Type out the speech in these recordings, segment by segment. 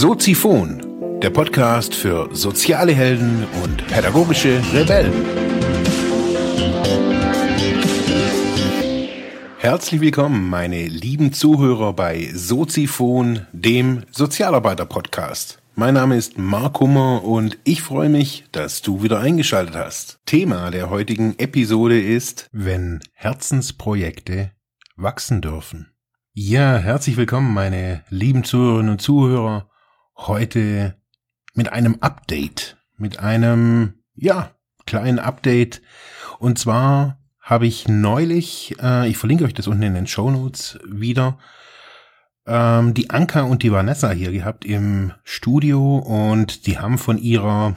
Soziphon, der Podcast für soziale Helden und pädagogische Rebellen. Herzlich willkommen, meine lieben Zuhörer bei Soziphon, dem Sozialarbeiter-Podcast. Mein Name ist Mark Hummer und ich freue mich, dass du wieder eingeschaltet hast. Thema der heutigen Episode ist, wenn Herzensprojekte wachsen dürfen. Ja, herzlich willkommen, meine lieben Zuhörerinnen und Zuhörer. Heute mit einem Update, mit einem, ja, kleinen Update. Und zwar habe ich neulich, äh, ich verlinke euch das unten in den Show Notes wieder, ähm, die Anka und die Vanessa hier gehabt im Studio und die haben von ihrer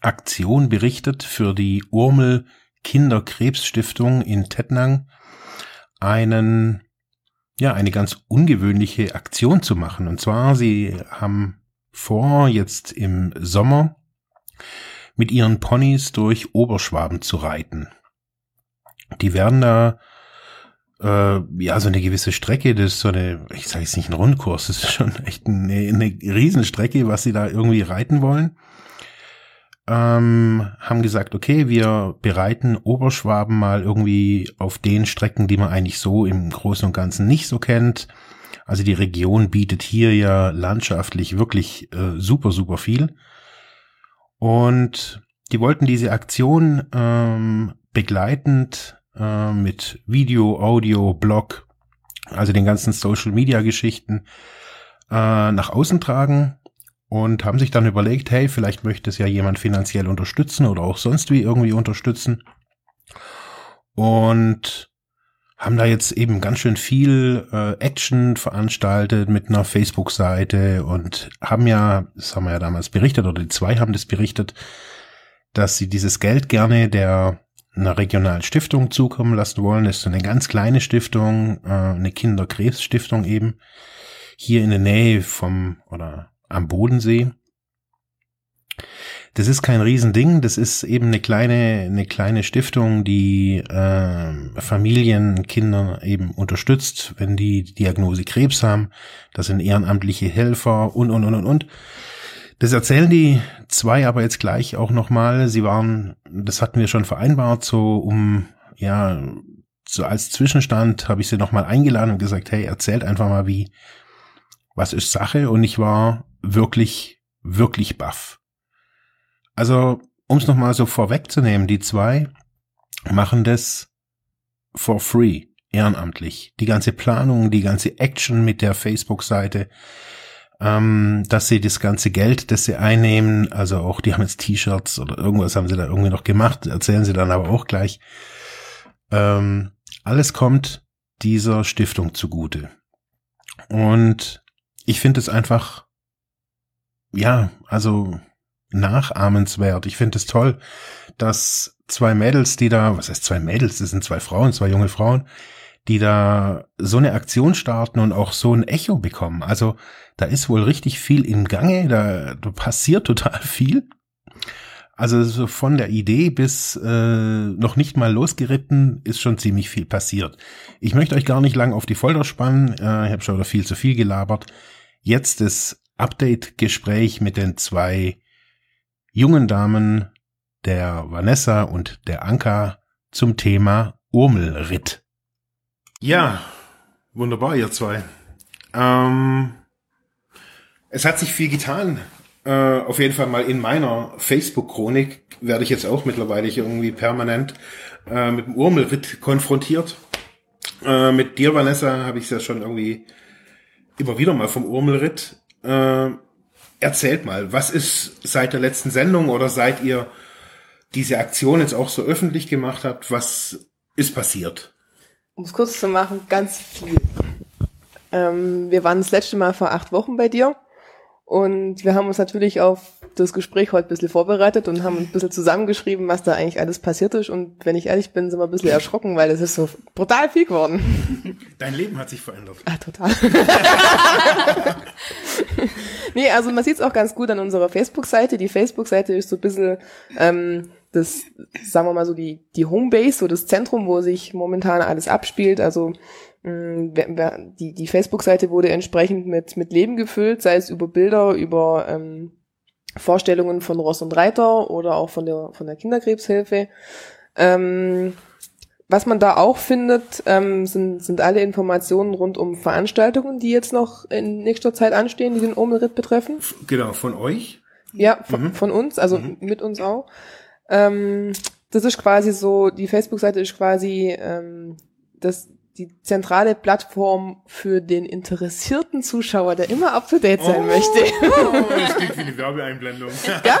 Aktion berichtet für die Urmel Kinderkrebsstiftung in Tettnang einen ja, eine ganz ungewöhnliche Aktion zu machen. Und zwar, sie haben vor, jetzt im Sommer mit ihren Ponys durch Oberschwaben zu reiten. Die werden da äh, ja so eine gewisse Strecke, das ist so eine, ich sage jetzt nicht ein Rundkurs, das ist schon echt eine, eine Riesenstrecke, was sie da irgendwie reiten wollen ähm, haben gesagt, okay, wir bereiten Oberschwaben mal irgendwie auf den Strecken, die man eigentlich so im Großen und Ganzen nicht so kennt. Also die Region bietet hier ja landschaftlich wirklich äh, super, super viel. Und die wollten diese Aktion ähm, begleitend äh, mit Video, Audio, Blog, also den ganzen Social-Media-Geschichten äh, nach außen tragen und haben sich dann überlegt, hey, vielleicht möchte es ja jemand finanziell unterstützen oder auch sonst wie irgendwie unterstützen. Und haben da jetzt eben ganz schön viel äh, Action veranstaltet mit einer Facebook-Seite und haben ja, das haben wir ja damals berichtet, oder die zwei haben das berichtet, dass sie dieses Geld gerne der einer regionalen Stiftung zukommen lassen wollen. Das ist so eine ganz kleine Stiftung, äh, eine Kinderkrebsstiftung eben, hier in der Nähe vom, oder am Bodensee. Das ist kein Riesending, das ist eben eine kleine, eine kleine Stiftung, die äh, Familien, Kinder eben unterstützt, wenn die Diagnose Krebs haben. Das sind ehrenamtliche Helfer und, und, und, und, und. Das erzählen die zwei aber jetzt gleich auch nochmal. Sie waren, das hatten wir schon vereinbart, so um, ja, so als Zwischenstand habe ich sie nochmal eingeladen und gesagt, hey, erzählt einfach mal, wie, was ist Sache? Und ich war wirklich, wirklich baff. Also, um es nochmal so vorwegzunehmen, die zwei machen das for free, ehrenamtlich. Die ganze Planung, die ganze Action mit der Facebook-Seite, ähm, dass sie das ganze Geld, das sie einnehmen, also auch, die haben jetzt T-Shirts oder irgendwas haben sie da irgendwie noch gemacht, erzählen sie dann aber auch gleich. Ähm, alles kommt dieser Stiftung zugute. Und ich finde es einfach ja, also nachahmenswert. Ich finde es toll, dass zwei Mädels, die da, was heißt zwei Mädels, das sind zwei Frauen, zwei junge Frauen, die da so eine Aktion starten und auch so ein Echo bekommen. Also da ist wohl richtig viel im Gange, da, da passiert total viel. Also so von der Idee bis äh, noch nicht mal losgeritten ist schon ziemlich viel passiert. Ich möchte euch gar nicht lang auf die Folter spannen. Äh, ich habe schon wieder viel zu viel gelabert. Jetzt ist Update-Gespräch mit den zwei jungen Damen, der Vanessa und der Anka, zum Thema Urmelritt. Ja, wunderbar, ihr zwei. Ähm, es hat sich viel getan. Äh, auf jeden Fall mal in meiner Facebook-Chronik werde ich jetzt auch mittlerweile irgendwie permanent äh, mit dem Urmelritt konfrontiert. Äh, mit dir, Vanessa, habe ich es ja schon irgendwie immer wieder mal vom Urmelritt äh, erzählt mal, was ist seit der letzten Sendung oder seit ihr diese Aktion jetzt auch so öffentlich gemacht habt, was ist passiert? Um es kurz zu machen, ganz viel. Ähm, wir waren das letzte Mal vor acht Wochen bei dir und wir haben uns natürlich auf das Gespräch heute ein bisschen vorbereitet und haben ein bisschen zusammengeschrieben, was da eigentlich alles passiert ist. Und wenn ich ehrlich bin, sind wir ein bisschen erschrocken, weil es ist so brutal viel geworden. Dein Leben hat sich verändert. Ah, total. nee, also man sieht es auch ganz gut an unserer Facebook-Seite. Die Facebook-Seite ist so ein bisschen ähm, das, sagen wir mal so, die, die Homebase, so das Zentrum, wo sich momentan alles abspielt. Also mh, die, die Facebook-Seite wurde entsprechend mit, mit Leben gefüllt, sei es über Bilder, über ähm, Vorstellungen von Ross und Reiter oder auch von der, von der Kinderkrebshilfe. Ähm, was man da auch findet, ähm, sind, sind alle Informationen rund um Veranstaltungen, die jetzt noch in nächster Zeit anstehen, die den Omelritt betreffen. Genau, von euch? Ja, von, mhm. von uns, also mhm. mit uns auch. Ähm, das ist quasi so, die Facebook-Seite ist quasi ähm, das, die zentrale Plattform für den interessierten Zuschauer, der immer up to date sein oh, möchte. Oh, das klingt wie eine Werbeeinblendung. Ja?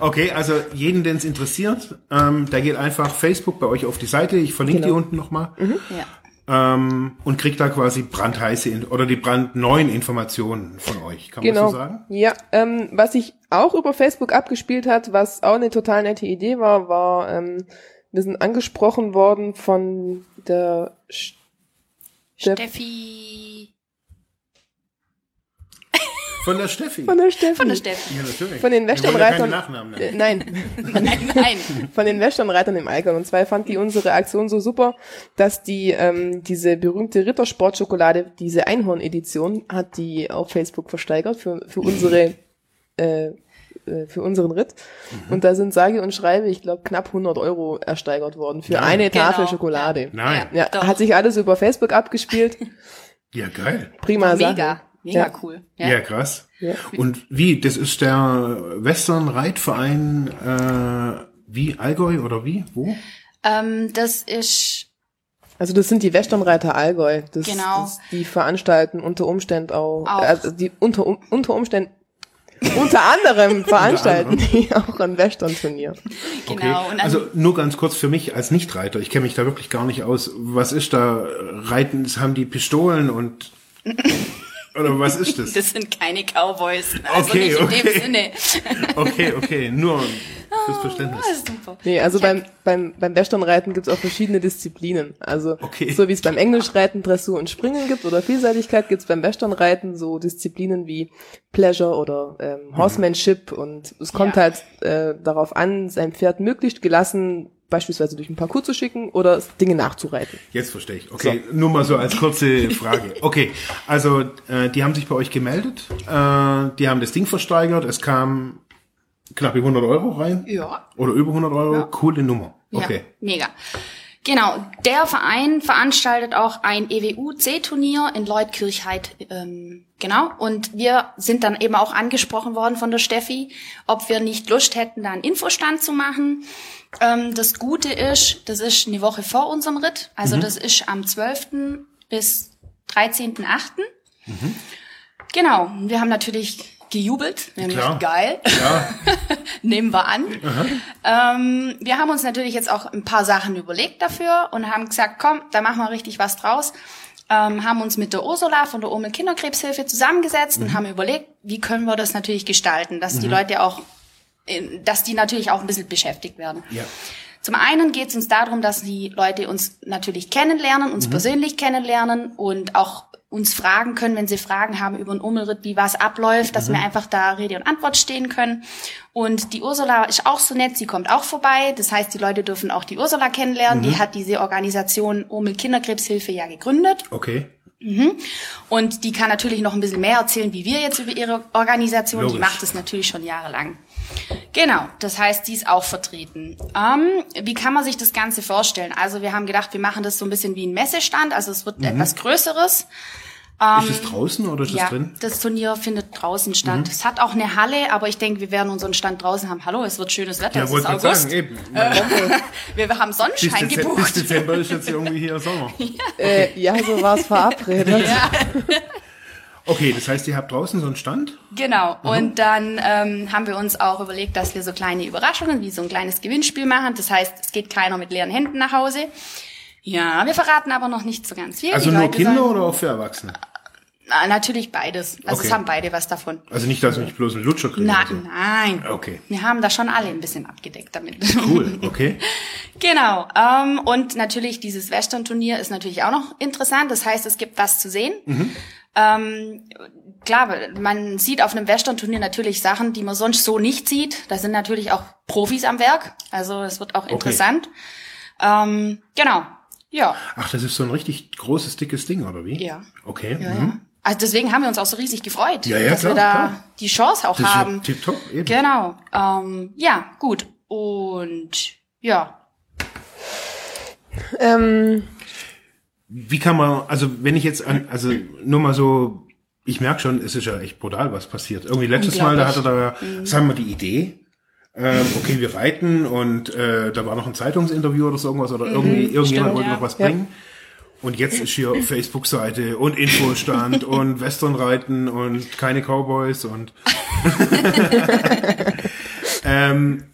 okay, also jeden, den es interessiert, ähm, der geht einfach Facebook bei euch auf die Seite. Ich verlinke genau. die unten nochmal. Mhm. Ja ähm, und kriegt da quasi brandheiße oder die brandneuen Informationen von euch. Kann genau. man so sagen? Ja, ähm, was sich auch über Facebook abgespielt hat, was auch eine total nette Idee war, war, ähm, wir sind angesprochen worden von der Steffi. Von der Steffi. Von der Steffi. Von der Steffi. Ja, natürlich. Von den Westernreitern. Äh, nein. nein, nein. Von den Westernreitern im Allgäu. Und zwar fand die unsere Aktion so super, dass die ähm, diese berühmte Rittersportschokolade, diese Einhorn-Edition, hat die auf Facebook versteigert für, für unsere äh, äh für unseren Ritt. Mhm. Und da sind sage und schreibe, ich glaube, knapp 100 Euro ersteigert worden für Nein. eine Tafel genau. Schokolade. Nein. Ja, hat sich alles über Facebook abgespielt. Ja, geil. Prima Sache. Mega. Mega ja. cool. Ja, ja krass. Ja. Und wie, das ist der Western Reitverein äh, wie Allgäu oder wie? Wo? Ähm, das ist also das sind die Westernreiter Allgäu. Das, genau. Das, die veranstalten unter Umständen auch, auch. also die unter, unter Umständen unter anderem veranstalten die auch ein Western-Turnier. Genau. Okay. also nur ganz kurz für mich als Nichtreiter, ich kenne mich da wirklich gar nicht aus. Was ist da? Reiten, haben die Pistolen und oder was ist das? Das sind keine Cowboys. Also okay, nicht okay. in dem Sinne. Okay, okay, nur fürs Verständnis. Oh, super. Nee, also beim, beim, beim Westernreiten gibt es auch verschiedene Disziplinen. Also okay. so wie es beim Englischreiten Dressur und Springen gibt oder Vielseitigkeit, gibt es beim Westernreiten so Disziplinen wie Pleasure oder ähm, Horsemanship mhm. und es kommt ja. halt äh, darauf an, sein Pferd möglichst gelassen beispielsweise durch ein Parcours zu schicken oder Dinge nachzureiten. Jetzt verstehe ich. Okay, so. nur mal so als kurze Frage. Okay, also äh, die haben sich bei euch gemeldet, äh, die haben das Ding versteigert, es kam knapp 100 Euro rein. Ja. Oder über 100 Euro. Ja. Coole Nummer. Okay. Ja, mega. Genau, der Verein veranstaltet auch ein EWU-C-Turnier in Leutkirchheit, ähm, genau. Und wir sind dann eben auch angesprochen worden von der Steffi, ob wir nicht Lust hätten, da einen Infostand zu machen. Ähm, das Gute ist, das ist eine Woche vor unserem Ritt. Also mhm. das ist am 12. bis 13.8. Mhm. Genau. Wir haben natürlich gejubelt. Wir haben gesagt, geil. Ja. Nehmen wir an. Ähm, wir haben uns natürlich jetzt auch ein paar Sachen überlegt dafür und haben gesagt, komm, da machen wir richtig was draus. Ähm, haben uns mit der Ursula von der Omel Kinderkrebshilfe zusammengesetzt mhm. und haben überlegt, wie können wir das natürlich gestalten, dass mhm. die Leute auch dass die natürlich auch ein bisschen beschäftigt werden. Ja. Zum einen geht es uns darum, dass die Leute uns natürlich kennenlernen, uns mhm. persönlich kennenlernen und auch uns fragen können, wenn sie Fragen haben über den Ummelritt, wie was abläuft, dass mhm. wir einfach da Rede und Antwort stehen können. Und die Ursula ist auch so nett, sie kommt auch vorbei. Das heißt, die Leute dürfen auch die Ursula kennenlernen. Mhm. Die hat diese Organisation Ummel Kinderkrebshilfe ja gegründet. Okay. Mhm. Und die kann natürlich noch ein bisschen mehr erzählen, wie wir jetzt über ihre Organisation. Logisch. Die macht es natürlich schon jahrelang. Genau, das heißt, die ist auch vertreten. Ähm, wie kann man sich das Ganze vorstellen? Also wir haben gedacht, wir machen das so ein bisschen wie ein Messestand, also es wird mhm. etwas Größeres. Ähm, ist es draußen oder ist ja, es drin? Das Turnier findet draußen statt. Mhm. Es hat auch eine Halle, aber ich denke, wir werden unseren Stand draußen haben. Hallo, es wird schönes Wetter. Ja, es ist August. Sagen, eben. wir haben Sonnenschein bis gebucht. Bis Dezember ist jetzt irgendwie hier Sommer. ja, äh, ja so war es verabredet. Ja. Okay, das heißt, ihr habt draußen so einen Stand? Genau. Mhm. Und dann ähm, haben wir uns auch überlegt, dass wir so kleine Überraschungen, wie so ein kleines Gewinnspiel machen. Das heißt, es geht keiner mit leeren Händen nach Hause. Ja, wir verraten aber noch nicht so ganz viel. Also Die nur Leute Kinder sagen, oder auch für Erwachsene? Na, natürlich beides. Also okay. es haben beide was davon. Also nicht, dass ich bloß einen Lutscher kriege. Na, also. Nein. Okay. Wir haben da schon alle ein bisschen abgedeckt damit. Cool, okay. genau. Ähm, und natürlich dieses Western-Turnier ist natürlich auch noch interessant. Das heißt, es gibt was zu sehen. Mhm. Ähm, klar, man sieht auf einem Western-Turnier natürlich Sachen, die man sonst so nicht sieht. Da sind natürlich auch Profis am Werk. Also es wird auch Okay. interessant. Ähm, genau. Ja. Ach, das ist so ein richtig großes, dickes Ding, oder wie? Ja. Okay. Ja, mhm. ja. Also deswegen haben wir uns auch so riesig gefreut, Ja, ja, dass wir klar, da klar. die Chance auch Das ist ja haben. tipptopp, eben. Genau. Ähm, ja, gut. Und ja. Ähm, Wie kann man, also wenn ich jetzt an, also nur mal so, ich merke schon, es ist ja echt brutal, was passiert. Irgendwie letztes Mal, da hatte da, Mhm. sagen wir die Idee, ähm, okay, wir reiten und äh, da war noch ein Zeitungsinterview oder so irgendwas oder irgendwie, irgendjemand Mhm. stimmt, wollte ja. noch was Ja. bringen. Und jetzt ist hier Facebook-Seite und Infostand und Westernreiten und keine Cowboys und ähm,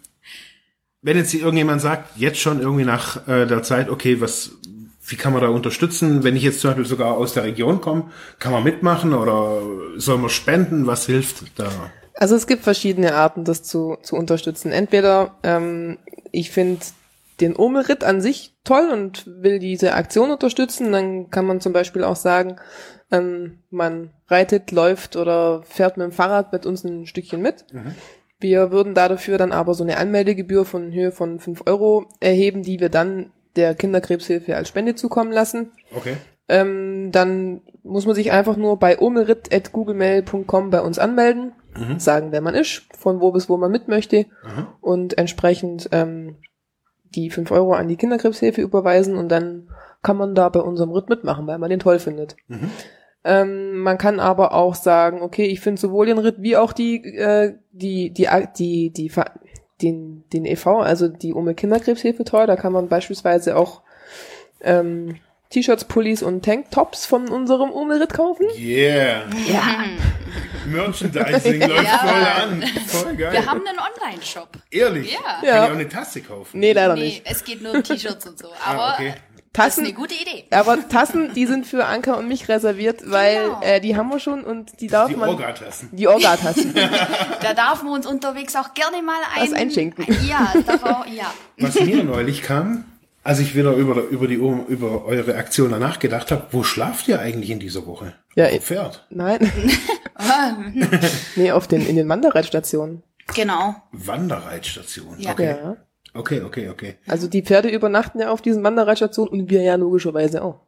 wenn jetzt irgendjemand sagt, jetzt schon irgendwie nach äh, der Zeit, okay, was, wie kann man da unterstützen? Wenn ich jetzt zum Beispiel sogar aus der Region komme, kann man mitmachen oder soll man spenden? Was hilft da? Also es gibt verschiedene Arten, das zu, zu unterstützen. Entweder ähm, ich finde den Omelritt an sich toll und will diese Aktion unterstützen, dann kann man zum Beispiel auch sagen, ähm, man reitet, läuft oder fährt mit dem Fahrrad mit uns ein Stückchen mit. Wir würden da dafür dann aber so eine Anmeldegebühr von Höhe von 5 Euro erheben, die wir dann der Kinderkrebshilfe als Spende zukommen lassen. Okay. Ähm, dann muss man sich einfach nur bei omelrit.googlemail.com bei uns anmelden, sagen, wer man ist, von wo bis wo man mit möchte und entsprechend ähm, die 5 Euro an die Kinderkrebshilfe überweisen und dann kann man da bei unserem Ritt mitmachen, weil man den toll findet. Ähm, man kann aber auch sagen, okay, ich finde sowohl den Ritt wie auch die, äh, die, die, die, die, den, den e.V., also die Ome Kinderkrebshilfe toll. Da kann man beispielsweise auch ähm, T-Shirts, Pullis und Tanktops von unserem Ome-Ritt kaufen. Yeah. Ja. Merchandising läuft Ja. voll an. Voll geil. Wir haben einen Online-Shop. Ehrlich? Ja. Kann ich auch eine Tasse kaufen? Nee, leider Nee, nicht. es geht nur um T-Shirts und so. Aber Ah, okay. Das ist Tassen, eine gute Idee. aber Tassen, die sind für Anker und mich reserviert, weil Genau. äh, die haben wir schon und die darf Die man. Orgatassen. Die Orgatassen. Da darf man uns unterwegs auch gerne mal ein, Was einschenken. Ja, darf auch, ja. Was mir neulich kam, als ich wieder über, über, die, über eure Aktion danach gedacht habe, wo schlaft ihr eigentlich in dieser Woche? Ja, Auf Pferd. Nein. nee, auf den, in den Wanderreitstationen. Genau. Wanderreitstation. Ja. Okay. Ja. Okay, okay, okay. Also die Pferde übernachten ja auf diesen Wanderreitstationen und wir ja logischerweise auch.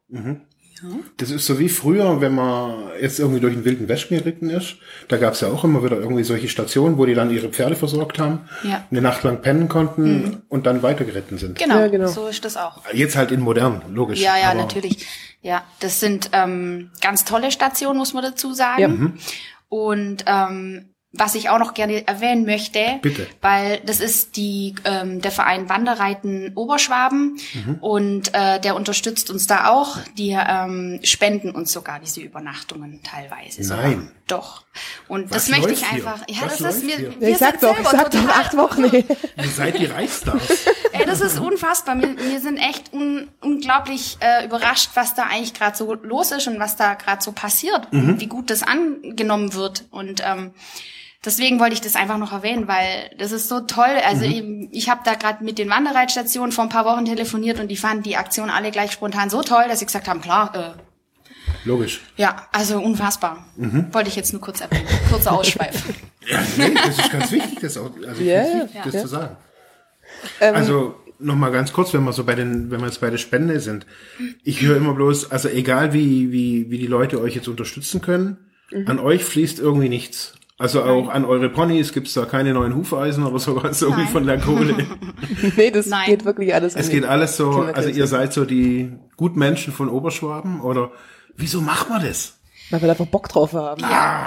Das ist so wie früher, wenn man jetzt irgendwie durch den wilden Westen geritten ist. Da gab es ja auch immer wieder irgendwie solche Stationen, wo die dann ihre Pferde versorgt haben, Ja. eine Nacht lang pennen konnten und dann weitergeritten sind. Genau, Ja, genau. so ist das auch. Jetzt halt in modern, logisch. Ja, ja, natürlich. Ja, das sind ähm, ganz tolle Stationen, muss man dazu sagen. Ja. Und ähm, was ich auch noch gerne erwähnen möchte, Bitte. weil das ist die ähm, der Verein Wanderreiten Oberschwaben Mhm. und äh, der unterstützt uns da auch. Die ähm, spenden uns sogar diese Übernachtungen teilweise. sogar. Nein. Doch. Und Was das möchte ich hier? einfach. Ja, Was das ist mir. hier? wir ich sag sind doch, ich selber sag doch total- acht Wochen. Ihr seid die Reichsstars. Ey, das ist unfassbar. Wir, wir sind echt un, unglaublich äh, überrascht, was da eigentlich gerade so los ist und was da gerade so passiert und wie gut das angenommen wird. Und ähm, deswegen wollte ich das einfach noch erwähnen, weil das ist so toll. Also eben, ich habe da gerade mit den Wanderreitstationen vor ein paar Wochen telefoniert und die fanden die Aktion alle gleich spontan so toll, dass sie gesagt haben, klar, äh, Logisch. ja, also unfassbar. Wollte ich jetzt nur kurz erwähnen. Kurzer Ausschweif. Ja, nee, das ist ganz wichtig, das, auch, also ich find's wichtig, ja. das Ja. zu sagen. Ähm, Also noch mal ganz kurz, wenn wir so bei den, wenn wir jetzt bei der Spende sind. Ich höre immer bloß, also egal wie wie wie die Leute euch jetzt unterstützen können, Mhm. an euch fließt irgendwie nichts. Also auch an eure Ponys gibt's da keine neuen Hufeisen oder sowas irgendwie Nein. von der Kohle. nee, das Nein. geht wirklich alles. Es geht alles so, also ihr seid so die Gutmenschen von Oberschwaben oder wieso macht man das? Weil wir einfach Bock drauf haben. Ja,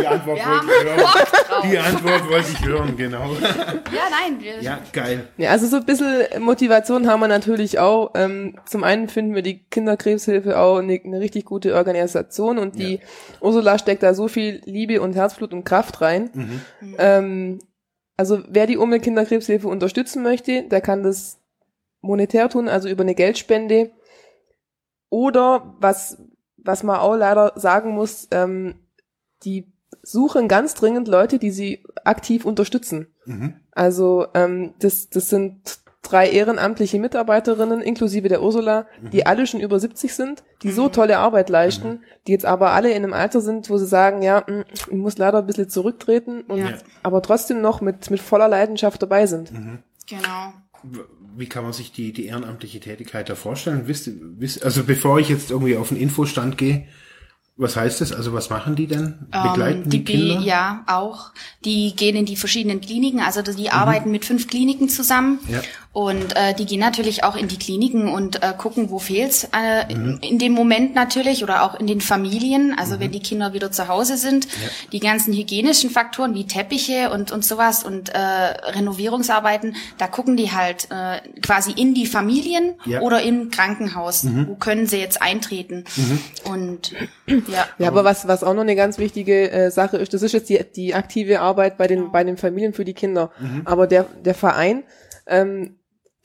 Die Antwort wollte ich hören. Bock drauf. Die Antwort wollte ich hören, genau. Ja, nein, wir, Ja, geil. Ja, also so ein bisschen Motivation haben wir natürlich auch. Ähm, zum einen finden wir die Kinderkrebshilfe auch eine, eine richtig gute Organisation und die Ursula steckt da so viel Liebe und Herzblut und Kraft rein. Ähm, also wer die Umme Kinderkrebshilfe unterstützen möchte, der kann das monetär tun, also über eine Geldspende. Oder was, was man auch leider sagen muss, ähm, die suchen ganz dringend Leute, die sie aktiv unterstützen. Mhm. Also ähm, das, das sind drei ehrenamtliche Mitarbeiterinnen, inklusive der Ursula, die alle schon über 70 sind, die so tolle Arbeit leisten, die jetzt aber alle in einem Alter sind, wo sie sagen, ja, mm, ich muss leider ein bisschen zurücktreten, und, Ja. aber trotzdem noch mit, mit voller Leidenschaft dabei sind. Genau. Wie kann man sich die, die ehrenamtliche Tätigkeit da vorstellen? Wisst, wisst, also bevor ich jetzt irgendwie auf den Infostand gehe, was heißt das? Also was machen die denn? Begleiten Ähm, die, die Kinder? Ja auch. Die gehen in die verschiedenen Kliniken, also die arbeiten mit fünf Kliniken zusammen Ja. und äh, die gehen natürlich auch in die Kliniken und äh, gucken, wo fehlt's äh, Mhm. in dem Moment natürlich oder auch in den Familien, also wenn die Kinder wieder zu Hause sind, die ganzen hygienischen Faktoren wie Teppiche und und sowas und äh, Renovierungsarbeiten, da gucken die halt äh, quasi in die Familien Ja. oder im Krankenhaus, wo können sie jetzt eintreten und ja. Ja, aber was, was auch noch eine ganz wichtige äh, Sache ist, das ist jetzt die, die aktive Arbeit bei den, bei den Familien für die Kinder. Aber der, der Verein, ähm,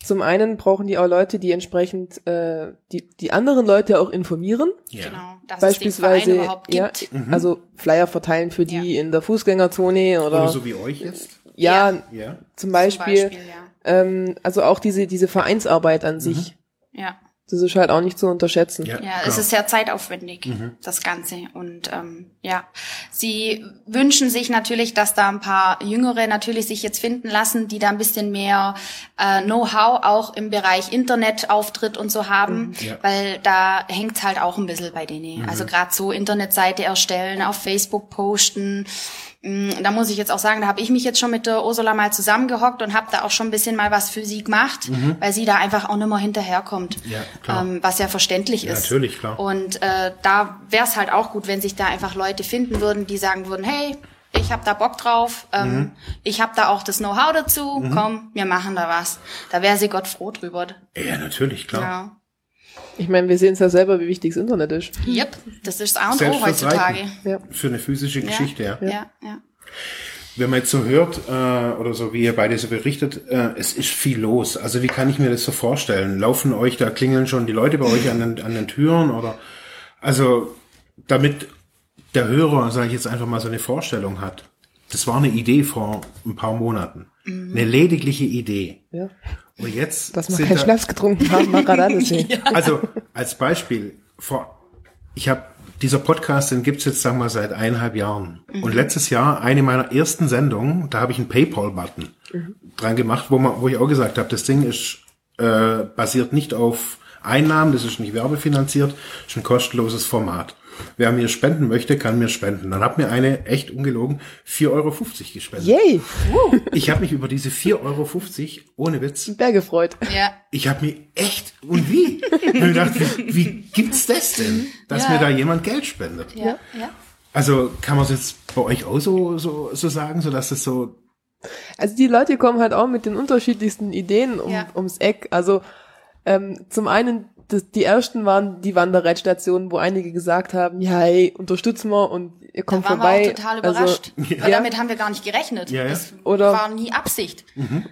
zum einen brauchen die auch Leute, die entsprechend äh, die, die anderen Leute auch informieren. Ja. Genau, dass es den Verein Beispielsweise, überhaupt ja, gibt. also Flyer verteilen für die in der Fußgängerzone oder, Oder so wie euch jetzt? ja, Ja. Ja. zum Beispiel, Beispiel, ja. ähm, also auch diese, diese Vereinsarbeit an sich. Ja, Das ist halt auch nicht zu unterschätzen. Ja, ja, es ist sehr zeitaufwendig, das Ganze. Und ähm, ja, sie wünschen sich natürlich, dass da ein paar Jüngere natürlich sich jetzt finden lassen, die da ein bisschen mehr äh, Know-how auch im Bereich Internetauftritt und so haben, Ja. weil da hängt's halt auch ein bisschen bei denen. Also gerade so Internetseite erstellen, auf Facebook posten. Mm, Da muss ich jetzt auch sagen, da habe ich mich jetzt schon mit der Ursula mal zusammengehockt und habe da auch schon ein bisschen mal was für sie gemacht, weil sie da einfach auch nicht mehr hinterherkommt. Ja, klar. Ähm, was ja verständlich Ja, ist. natürlich, klar. Und äh, da wäre es halt auch gut, wenn sich da einfach Leute finden würden, die sagen würden, hey, ich habe da Bock drauf, ähm, Mhm. ich habe da auch das Know-how dazu, komm, wir machen da was. Da wäre sie Gott froh drüber. Ja, natürlich, klar. Ja. Ich meine, wir sehen es ja selber, wie wichtig das Internet ist. Yep, das ist A und Selbst fürs heutzutage. Ja. Für eine physische Geschichte, ja. Ja, ja. Wenn man jetzt so hört, äh, oder so wie ihr beide so berichtet, äh, es ist viel los. Also wie kann ich mir das so vorstellen? Laufen euch, da klingeln schon die Leute bei euch an den, an den Türen oder also damit der Hörer, sage ich jetzt einfach mal, so eine Vorstellung hat. Das war eine Idee vor ein paar Monaten. Eine ledigliche Idee. Ja. Und jetzt Dass wir keinen da- Schnaps getrunken haben, mag gerade alles sehen. also als Beispiel, vor, ich habe dieser Podcast, den gibt's jetzt sagen wir seit eineinhalb Jahren. Und letztes Jahr eine meiner ersten Sendungen, da habe ich einen PayPal-Button dran gemacht, wo man, wo ich auch gesagt habe, das Ding ist äh, basiert nicht auf Einnahmen, das ist nicht werbefinanziert, ist ein kostenloses Format. Wer mir spenden möchte, kann mir spenden. Dann hat mir eine, echt ungelogen, 4,50 Euro gespendet. Yay! Ich habe mich über diese 4,50 Euro, ohne Witz, Sehr gefreut. Ja. ich habe mir echt und wie? Ich mir gedacht, wie, wie gibt's das denn, dass Ja. mir da jemand Geld spendet? Ja, ja. Also kann man es jetzt bei euch auch so so, so sagen, so dass es so Also die Leute kommen halt auch mit den unterschiedlichsten Ideen um, Ja. ums Eck. Also ähm, zum einen, das, die ersten waren die Wanderreitstationen, wo einige gesagt haben, ja, hey, unterstützen wir und ihr Da kommt waren vorbei. wir auch total überrascht. Also, weil ja. damit haben wir gar nicht gerechnet. Ja, ja. Das Oder- war nie Absicht.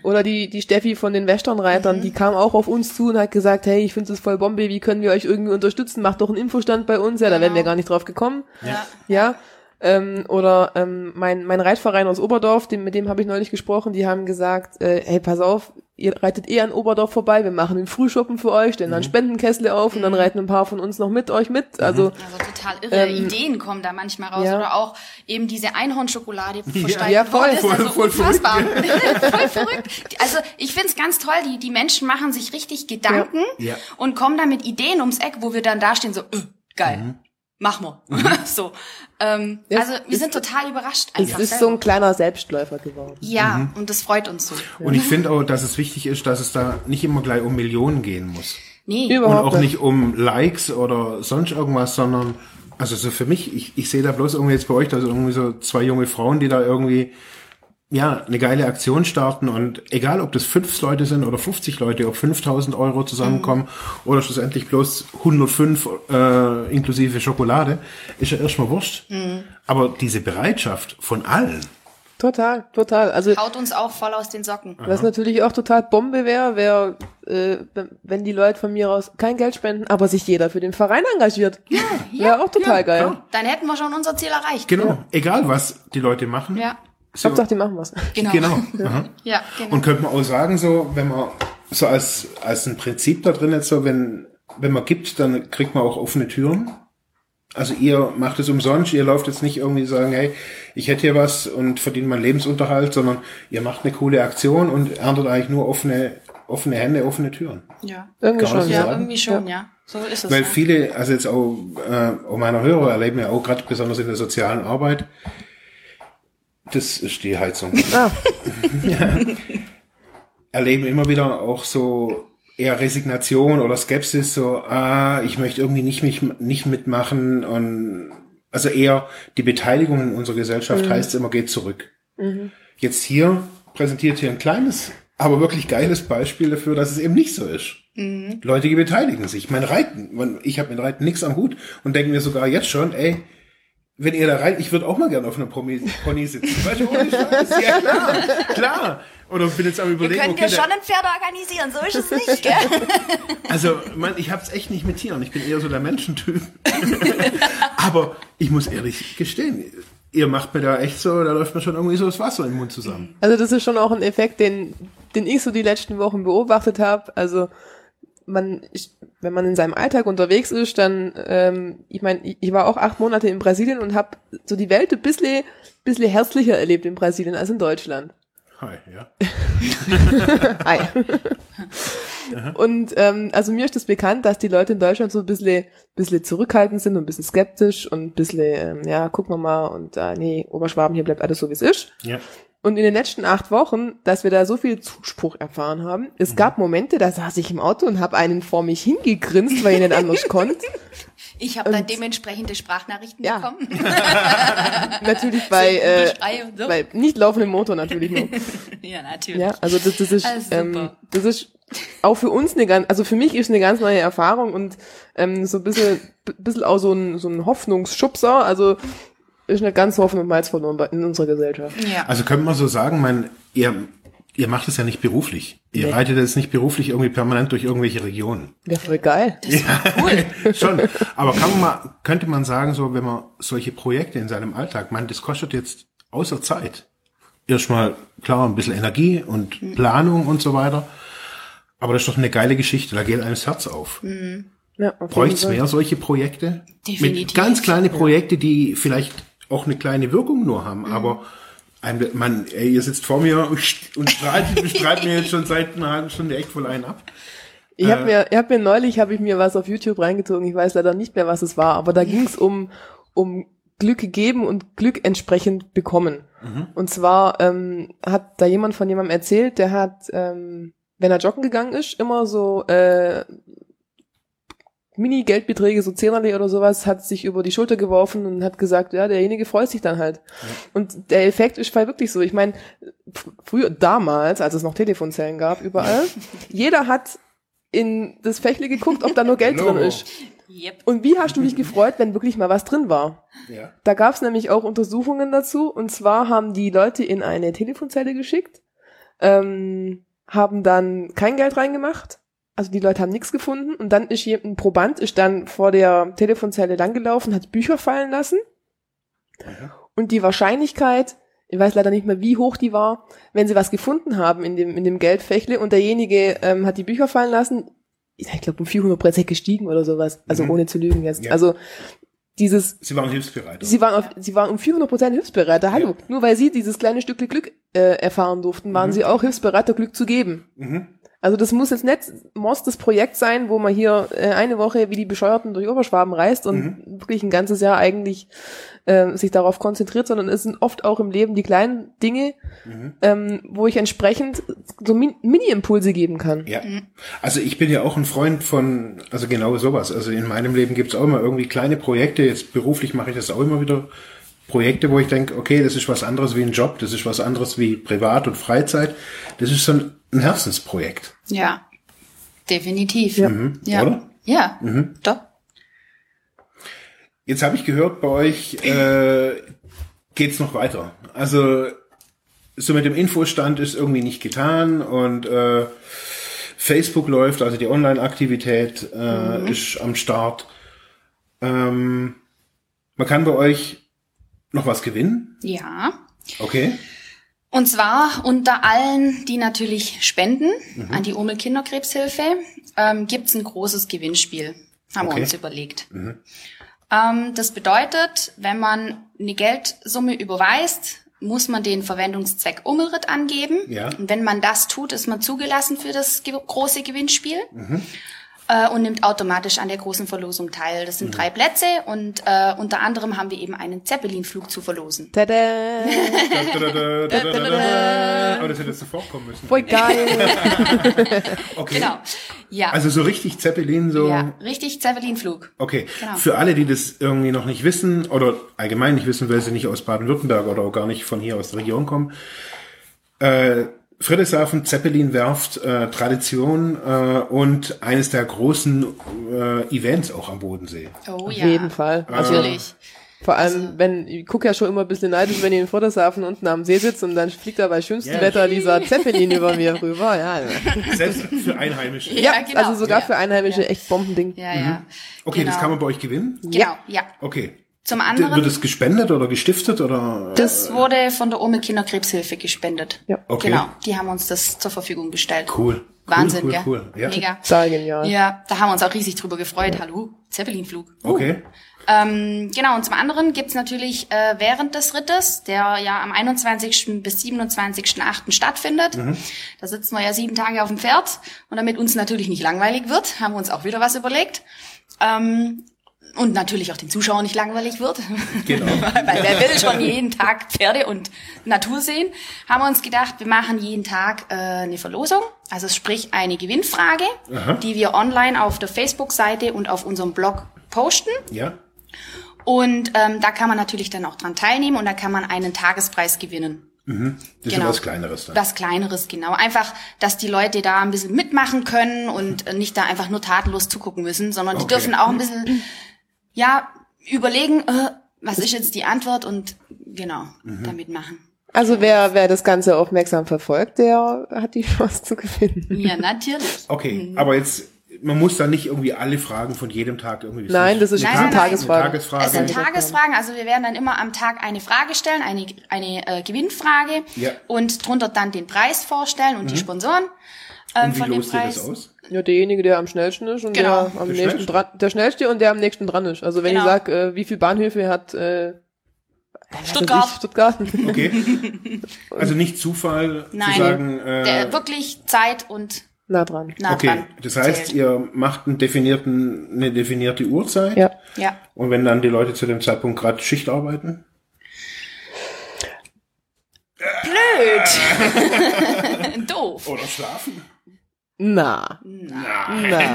Oder die, die Steffi von den Westernreitern, Mhm. die kam auch auf uns zu und hat gesagt, hey, ich finde es voll Bombe, wie können wir euch irgendwie unterstützen? Macht doch einen Infostand bei uns. Ja, da wären wir Genau. gar nicht drauf gekommen. Ja. Ja. Ähm, oder ähm, mein, mein Reitverein aus Oberdorf, dem, mit dem habe ich neulich gesprochen, die haben gesagt, äh, hey, pass auf, ihr reitet eh an Oberdorf vorbei, wir machen den Frühschoppen für euch, stellen Mhm. dann Spendenkessel auf und dann reiten ein paar von uns noch mit euch mit. Also Also total irre Ähm, Ideen kommen da manchmal raus. ja. Oder auch eben diese Einhornschokolade versteigert Ja, voll. worden ist. Voll- also voll unfassbar. voll verrückt. Also ich find's ganz toll, die, die Menschen machen sich richtig Gedanken Ja. und kommen dann mit Ideen ums Eck, wo wir dann dastehen so, äh, geil, Mhm. Machen wir. so. Ähm, Ja, also wir es- sind total überrascht es einfach. ist so selber. ein kleiner Selbstläufer geworden. ja, und das freut uns so. und ich finde auch, dass es wichtig ist, dass es da nicht immer gleich um Millionen gehen muss. Nee, Und Überhaupt auch nicht um Likes oder sonst irgendwas, sondern also so für mich, ich, ich sehe da bloß irgendwie jetzt bei euch, da sind irgendwie so zwei junge Frauen, die da irgendwie ja, eine geile Aktion starten und egal, ob das fünf Leute sind oder 50 Leute, ob 5000 Euro zusammenkommen oder schlussendlich bloß 105 äh, inklusive Schokolade, ist ja erstmal wurscht. Aber diese Bereitschaft von allen, Total, total. Also haut uns auch voll aus den Socken. was natürlich auch total Bombe wäre, wäre, äh, wenn- die Leute von mir aus kein Geld spenden, aber sich jeder für den Verein engagiert. Ja, wäre auch total ja, geil. klar. Dann hätten wir schon unser Ziel erreicht. genau, egal was die Leute machen. Ja, so- Hauptsache, die machen was. genau. Genau. Ja, genau. Und könnte man auch sagen, so, wenn man so als, als ein Prinzip da drin jetzt so, wenn, wenn man gibt, dann kriegt man auch offene Türen. Also ihr macht es umsonst, ihr lauft jetzt nicht irgendwie sagen, hey, ich hätte hier was und verdiene meinen Lebensunterhalt, sondern ihr macht eine coole Aktion und erntet eigentlich nur offene, offene Hände, offene Türen. Ja. Irgendwie schon, so Ja, sagen? irgendwie schon, ja. So ist es. Weil ja. viele, also jetzt auch, äh, auch meine Hörer erleben ja auch gerade besonders in der sozialen Arbeit, das ist die Heizung. Ah, erleben immer wieder auch so eher Resignation oder Skepsis, so, ah, ich möchte irgendwie nicht, mich, nicht mitmachen und also eher die Beteiligung in unserer Gesellschaft heißt immer, geht zurück. Jetzt hier präsentiert hier ein kleines, aber wirklich geiles Beispiel dafür, dass es eben nicht so ist. Leute, die beteiligen sich. Mein Reiten, ich habe mit Reiten nichts am Hut und denke mir sogar jetzt schon, ey, wenn ihr da rein, ich würde auch mal gerne auf einer Pony, Pony sitzen. Weißt du, ohne Scheiß. Ja, klar, klar. Oder bin jetzt am Wir überlegen, können okay, ja schon ein Pferd organisieren, so ist es nicht, gell? also, man, ich hab's echt nicht mit Tieren. Ich bin eher so der Menschentyp. Aber ich muss ehrlich gestehen, ihr macht mir da echt so, da läuft mir schon irgendwie so das Wasser im Mund zusammen. also das ist schon auch ein Effekt, den, den ich so die letzten Wochen beobachtet habe. Also man, ich, wenn man in seinem Alltag unterwegs ist, dann, ähm, ich meine, ich, war auch acht Monate in Brasilien und habe so die Welt ein bisschen, bisschen herzlicher erlebt in Brasilien als in Deutschland. Hi, ja. Hi. Und ähm, also mir ist das bekannt, dass die Leute in Deutschland so ein bisschen, bisschen zurückhaltend sind und ein bisschen skeptisch und ein bisschen, ähm, ja, gucken wir mal und äh, nee, Oberschwaben, hier bleibt alles so, wie es ist. Ja. Und in den letzten acht Wochen, dass wir da so viel Zuspruch erfahren haben, es gab Momente, da saß ich im Auto und habe einen vor mich hingegrinst, weil ich nicht anders konnte. Ich habe dann dementsprechende Sprachnachrichten Ja. bekommen. Natürlich bei, äh, so. bei nicht laufendem Motor natürlich nur. ja, natürlich. Ja, also das, das ist, super. ähm, das ist auch für uns eine ganz, also für mich ist eine ganz neue Erfahrung und ähm, so ein bisschen, bisschen auch so ein, so ein Hoffnungsschubser. Also ist nicht ganz Hoffnung und Malz verloren in unserer Gesellschaft. Ja. Also könnte man so sagen, man, ihr, ihr macht es ja nicht beruflich. Ihr Nee. reitet jetzt nicht beruflich irgendwie permanent durch irgendwelche Regionen. Wäre voll geil. Cool. Schon. Aber kann man mal, könnte man sagen, so, wenn man solche Projekte in seinem Alltag, man, das kostet jetzt außer Zeit. Erstmal, klar, ein bisschen Energie und Planung und so weiter. Aber das ist doch eine geile Geschichte, da geht einem das Herz auf. Ja, auf Bräuchte es mehr solche Projekte? Definitiv. Mit ganz kleine Projekte, die vielleicht auch eine kleine Wirkung nur haben, Mhm. aber ein, man, ey, ihr sitzt vor mir und strahlt, strahlt mir jetzt schon seit einer halben Stunde echt voll einen ab. Ich habe mir, ich hab mir neulich habe ich mir was auf YouTube reingezogen. Ich weiß leider nicht mehr, was es war, aber da ging es um um Glück gegeben und Glück entsprechend bekommen. Und zwar ähm, hat da jemand von jemandem erzählt, der hat, ähm, wenn er joggen gegangen ist, immer so äh, Mini-Geldbeträge, so Zehnerli oder sowas, hat sich über die Schulter geworfen und hat gesagt, ja, derjenige freut sich dann halt. Und der Effekt ist weil wirklich so. Ich meine, früher, damals, als es noch Telefonzellen gab, überall, jeder hat in das Fächle geguckt, ob da nur Geld drin ist. Yep. Und wie hast du dich gefreut, wenn wirklich mal was drin war? Ja. Da gab es nämlich auch Untersuchungen dazu. Und zwar haben die Leute in eine Telefonzelle geschickt, ähm, haben dann kein Geld reingemacht. Also die Leute haben nichts gefunden. Und dann ist hier ein Proband ist dann vor der Telefonzelle langgelaufen, hat Bücher fallen lassen. Und die Wahrscheinlichkeit, ich weiß leider nicht mehr, wie hoch die war, wenn sie was gefunden haben in dem, in dem Geldfächle und derjenige ähm, hat die Bücher fallen lassen, ich glaube um 400 Prozent gestiegen oder sowas. Also ohne zu lügen jetzt. Ja. Also dieses Sie waren hilfsbereit. Sie waren, auf, sie waren um 400 Prozent hilfsbereit. Hallo, Ja. nur weil sie dieses kleine Stückchen Glück äh, erfahren durften, waren sie auch hilfsbereit, das Glück zu geben. Mhm. Also das muss jetzt nicht muss das Projekt sein, wo man hier äh, eine Woche wie die Bescheuerten durch Oberschwaben reist und wirklich ein ganzes Jahr eigentlich äh, sich darauf konzentriert, sondern es sind oft auch im Leben die kleinen Dinge, ähm, wo ich entsprechend so Min Mini-Impulse geben kann. Ja. Also ich bin ja auch ein Freund von, also genau sowas. Also in meinem Leben gibt's auch immer irgendwie kleine Projekte. Jetzt beruflich mache ich das auch immer wieder. Projekte, wo ich denke, okay, das ist was anderes wie ein Job, das ist was anderes wie Privat und Freizeit. Das ist so ein, ein Herzensprojekt. Ja. Definitiv. Ja. Ja. Oder? Ja. Doch. Jetzt habe ich gehört, bei euch äh, geht's noch weiter. Also so mit dem Infostand ist irgendwie nicht getan und äh, Facebook läuft, also die Online-Aktivität äh, ist am Start. Ähm, man kann bei euch noch was gewinnen. Ja. Okay. Und zwar unter allen, die natürlich spenden an die Urmel Kinderkrebshilfe, ähm, gibt's ein großes Gewinnspiel, haben Okay. wir uns überlegt. Ähm, das bedeutet, wenn man eine Geldsumme überweist, muss man den Verwendungszweck Ummelritt angeben. Ja. Und wenn man das tut, ist man zugelassen für das große Gewinnspiel. Äh, und nimmt automatisch an der großen Verlosung teil. Das sind drei Plätze und äh, unter anderem haben wir eben einen Zeppelin-Flug zu verlosen. Tada! Da, da, da, da, da, da, da. Aber das hätte sofort kommen müssen. Voll geil. Okay. Genau. Ja. Also so richtig Zeppelin, so. ja, richtig Zeppelin-Flug. Okay. Genau. Für alle, die das irgendwie noch nicht wissen oder allgemein nicht wissen, weil sie nicht aus Baden-Württemberg oder auch gar nicht von hier aus der Region kommen. Äh, Friedrichshafen, Zeppelin-Werft, äh, Tradition äh, und eines der großen äh, Events auch am Bodensee. Oh Auf ja. jeden Fall. Also Natürlich. vor allem, wenn, ich gucke ja schon immer ein bisschen neidisch, wenn ihr in Friedrichshafen unten am See sitzt und dann fliegt da bei schönstem Ja. Wetter dieser Zeppelin über mir rüber. Ja, Selbst für Einheimische. Ja, ja genau. also sogar Ja. für Einheimische echt Bombending. Ja, ja. Okay, das Genau. kann man bei euch gewinnen? Genau, ja. Okay. Zum anderen, Wird es gespendet oder gestiftet oder? das wurde von der Urmel Kinderkrebshilfe gespendet. Ja. Okay. Genau, die haben uns das zur Verfügung gestellt. Cool. Wahnsinn, cool, gell? cool, cool. Ja. Mega. Total genial. Ja, da haben wir uns auch riesig drüber gefreut. Hallo, Zeppelinflug. Uh. Okay. Ähm, genau, und zum anderen gibt's natürlich äh, während des Rittes, der ja am 21. bis 27.8. stattfindet, da sitzen wir ja sieben Tage auf dem Pferd und damit uns natürlich nicht langweilig wird, haben wir uns auch wieder was überlegt. Ähm, und natürlich auch den Zuschauern nicht langweilig wird. Genau. Weil wer will schon jeden Tag Pferde und Natur sehen, haben wir uns gedacht, wir machen jeden Tag äh, eine Verlosung, also sprich eine Gewinnfrage, Aha. die wir online auf der Facebook-Seite und auf unserem Blog posten. Ja. Und ähm, da kann man natürlich dann auch dran teilnehmen und da kann man einen Tagespreis gewinnen. Das Genau. ist was Kleineres dann. Was Kleineres, genau. Einfach, dass die Leute da ein bisschen mitmachen können und nicht da einfach nur tatenlos zugucken müssen, sondern die Okay. dürfen auch ein bisschen, ja, überlegen, äh, was ist jetzt die Antwort und genau, Mhm. damit machen. Also wer, wer das Ganze aufmerksam verfolgt, der hat die Chance zu gewinnen. Ja, natürlich. Okay, aber jetzt, man muss da nicht irgendwie alle Fragen von jedem Tag irgendwie wissen. Nein, das ist Nein, eine nein, nein. Tagesfrage. Eine Tagesfrage. Es sind. Tagesfragen, also wir werden dann immer am Tag eine Frage stellen, eine, eine äh, Gewinnfrage Ja. und drunter dann den Preis vorstellen und die Sponsoren ähm, Und wie von dem lost ihr Preis. das aus? Ja, derjenige, der am schnellsten ist und Genau. der am Der nächsten schnellste. dran, der schnellste und der am nächsten dran ist. Also wenn Genau. ich sag, äh, wie viel Bahnhöfe hat äh, weiß Stuttgart. ich, Stuttgart. Okay. Also nicht Zufall Nein, zu sagen, äh, der, wirklich Zeit und nah dran. nah okay, dran. das heißt, zählt. ihr macht einen definierten, eine definierte Uhrzeit. Ja. Ja. Und wenn dann die Leute zu dem Zeitpunkt gerade Schicht arbeiten? Blöd. Doof. Oder schlafen? Na. Na. Na.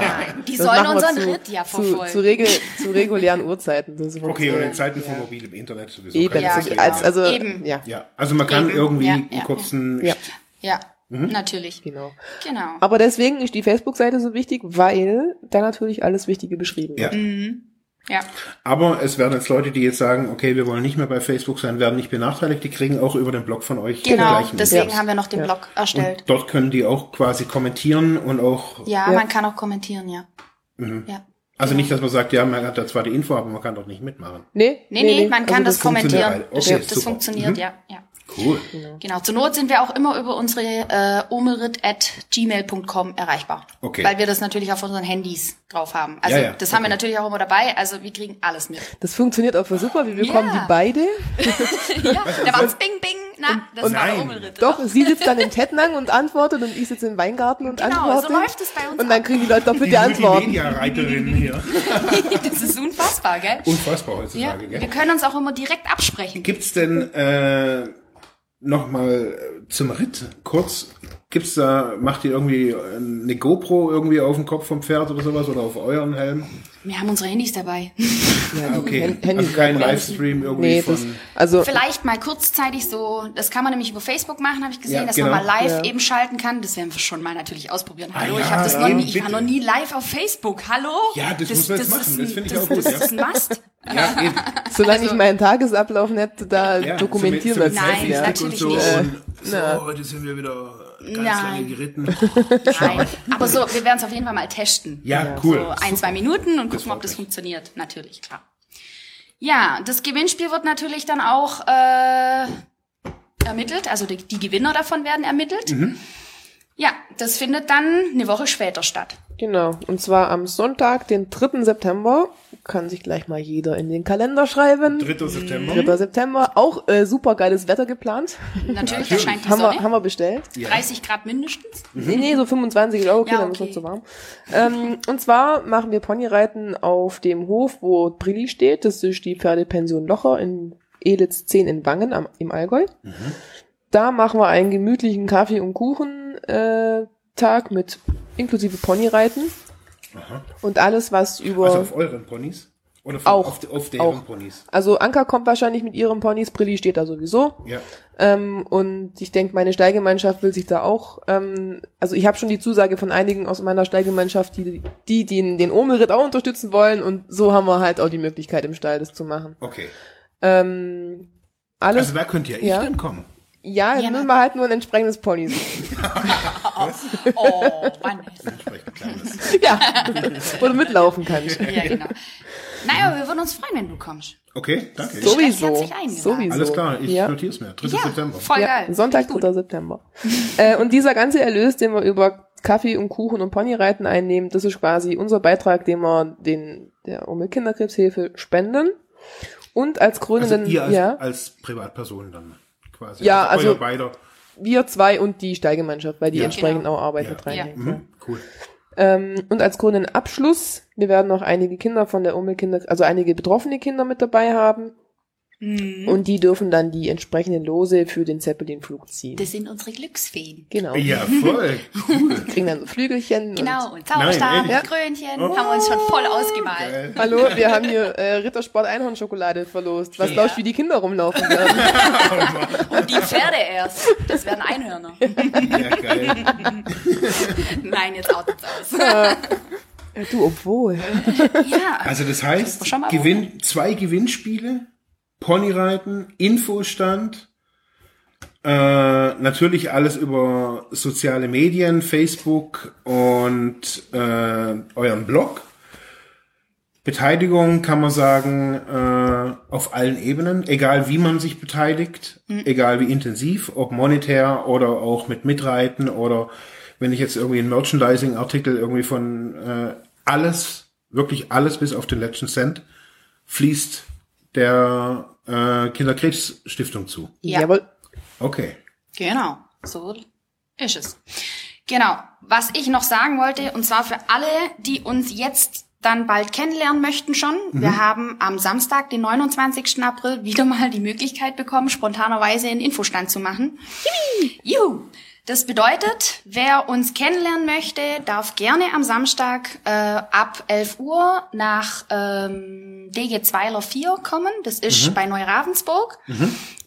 Die Das sollen unseren zu, Ritt ja zu, verfolgen. zu, regel, zu regulären Uhrzeiten. Das Okay, und funktioniert. in Zeiten von mobilem Internet sowieso. Eben, Ja, als, also, Eben. ja, Ja, also man kann Eben. irgendwie Ja, einen ja, kurzen... ja, Ja, Mhm. natürlich. genau. Genau. Aber deswegen ist die Facebook-Seite so wichtig, weil da natürlich alles Wichtige beschrieben Ja. wird. Ja. Aber es werden jetzt Leute, die jetzt sagen, okay, wir wollen nicht mehr bei Facebook sein, werden nicht benachteiligt, die kriegen auch über den Blog von euch die Genau. Deswegen Infos. haben wir noch den Ja. Blog erstellt. Und dort können die auch quasi kommentieren und auch, Ja, Ja. man kann auch kommentieren, ja. Ja. also nicht, dass man sagt, ja, man hat da zwar die Info, aber man kann dort nicht mitmachen. Nee, Nee, nee, man kann also das, kommentieren. funktioniert. Das, Okay, das super. funktioniert, Mhm. ja, ja. Cool. Genau. Zur Not sind wir auch immer über unsere äh, omerit.gmail.com erreichbar. Okay. Weil wir das natürlich auf unseren Handys drauf haben. Also Ja, ja, das haben wir okay. natürlich auch immer dabei. Also wir kriegen alles mit. Das funktioniert auch voll super. Wir bekommen Ja. die beide. ja, da war's Bing Bing. Na, das war der Nein. Omelritt. Doch, sie sitzt dann in Tettnang und antwortet und ich sitze im Weingarten und Genau, antworte. so läuft es bei uns Und dann kriegen die Leute Die doppelte Antworten. Multimedia-Reiterin hier. Das ist unfassbar, gell? Unfassbar Ja, heutzutage, wir gell? können uns auch immer direkt absprechen. Gibt's denn äh, nochmal zum Ritt kurz, gibt's da, macht ihr irgendwie eine GoPro irgendwie auf dem Kopf vom Pferd oder sowas oder auf euren Helm? Wir haben unsere Handys dabei. Ja, Okay, Hand- Handy- also kein Livestream irgendwie Nee, von... das, also, Vielleicht mal kurzzeitig so, das kann man nämlich über Facebook machen, habe ich gesehen, Ja, dass genau. man mal live Ja. eben schalten kann. Das werden wir schon mal natürlich ausprobieren. Ah, Hallo, ja, ich habe das noch nie, ich war noch nie live auf Facebook. Hallo? Ja, das muss man jetzt machen. ist Das ein- finde ich das, auch gut, Das ja. ist ein Must. ja, eben. solange also- ich meinen Tagesablauf nicht da Ja, dokumentieren so mit, so mit Nein, natürlich und nicht. so. Äh, und so, na. heute sind wir wieder ganz Nein. lange geritten. Nein. Aber so, wir werden es auf jeden Fall mal testen. Ja, cool. So ein, zwei Minuten und gucken, ob das funktioniert. Natürlich, klar. Ja, das Gewinnspiel wird natürlich dann auch äh, ermittelt, also die, die Gewinner davon werden ermittelt. Mhm. Ja, das findet dann eine Woche später statt. Genau. Und zwar am Sonntag, den 3. September. Kann sich gleich mal jeder in den Kalender schreiben. 3. September. 3. September. Auch äh, super geiles Wetter geplant. Natürlich, da scheint die haben, wir, haben wir bestellt. 30 Grad mindestens. Nee, nee, so 25 Euro, okay, Ja, dann ist okay. noch zu warm. Ähm, und zwar machen wir Ponyreiten auf dem Hof, wo Brilli steht. Das ist die Pferdepension Locher in Elitz 10 in Wangen am, im Allgäu. Da machen wir einen gemütlichen Kaffee- und Kuchen-Tag mit inklusive Ponyreiten. Und alles, was über... Also auf euren Ponys? Oder von, Auch. auf, auf deren Auch. Ponys? Also Anka kommt wahrscheinlich mit ihren Ponys, Brilli steht da sowieso. Ja. Ähm, und ich denke, meine Stallgemeinschaft will sich da auch, ähm, also ich habe schon die Zusage von einigen aus meiner Stallgemeinschaft, die die den, den Omelritt auch unterstützen wollen und so haben wir halt auch die Möglichkeit im Stall das zu machen. Okay. Ähm, alles, Also da könnt ihr Ja. ich denn kommen. Ja, Ja, müssen wir halt nur ein entsprechendes Pony suchen. Oh, Mann. Entsprechend kleines. ja, wo du mitlaufen kannst. Ja, genau. Naja, wir würden uns freuen, wenn du kommst. Okay, danke. So- Sowieso, herzlich eingeladen. sowieso. Alles klar, ich ja. notiere es mir. 3. Ja, September. voll ja, geil. Sonntag, Finde ich 3. September. äh, und dieser ganze Erlös, den wir über Kaffee und Kuchen und Ponyreiten einnehmen, das ist quasi unser Beitrag, den wir den der Umwelt Kinderkrebshilfe spenden. Und als Also krönenden, ihr als, ja, als Privatperson dann quasi. Ja, also- beider. wir zwei und die Stallgemeinschaft, weil die Ja. entsprechend Genau. auch Arbeit Ja. mit reinhängt. Mhm, cool. Ähm, und als krönenden Abschluss, wir werden noch einige Kinder von der Umwelt Kinder, also einige betroffene Kinder mit dabei haben. Mhm. Und die dürfen dann die entsprechenden Lose für den Zeppelin-Flug ziehen. Das sind unsere Glücksfeen. Genau. Ja, voll. Cool. Kriegen dann so Flügelchen. Genau, und Zauberstab, und Krönchen, haben wir uns schon voll ausgemalt. Geil. Hallo, wir haben hier äh, Rittersport Einhornschokolade verlost. Was Ja. glaubst du, wie die Kinder rumlaufen werden? Und die Pferde erst. Das werden Einhörner. Ja, geil. Nein, jetzt outet's aus. Ja, du, obwohl. Ja. Also das heißt, Gewinn, zwei Gewinnspiele, Ponyreiten, Infostand, äh, natürlich alles über soziale Medien, Facebook und äh, euren Blog. Beteiligung kann man sagen äh, auf allen Ebenen, egal wie man sich beteiligt, egal wie intensiv, ob monetär oder auch mit Mitreiten oder wenn ich jetzt irgendwie einen Merchandising-Artikel irgendwie von äh, alles, wirklich alles bis auf den letzten Cent fließt der äh, Kinderkrebsstiftung zu. Ja. Jawohl. Okay. Genau, so ist es. Genau, was ich noch sagen wollte, und zwar für alle, die uns jetzt dann bald kennenlernen möchten schon. Wir haben am Samstag, den 29. April, wieder mal die Möglichkeit bekommen, spontanerweise einen Infostand zu machen. Juhu! Das bedeutet, wer uns kennenlernen möchte, darf gerne am Samstag äh, ab 11 Uhr nach ähm, DG Zweiler 4 kommen. Das ist bei Neuravensburg.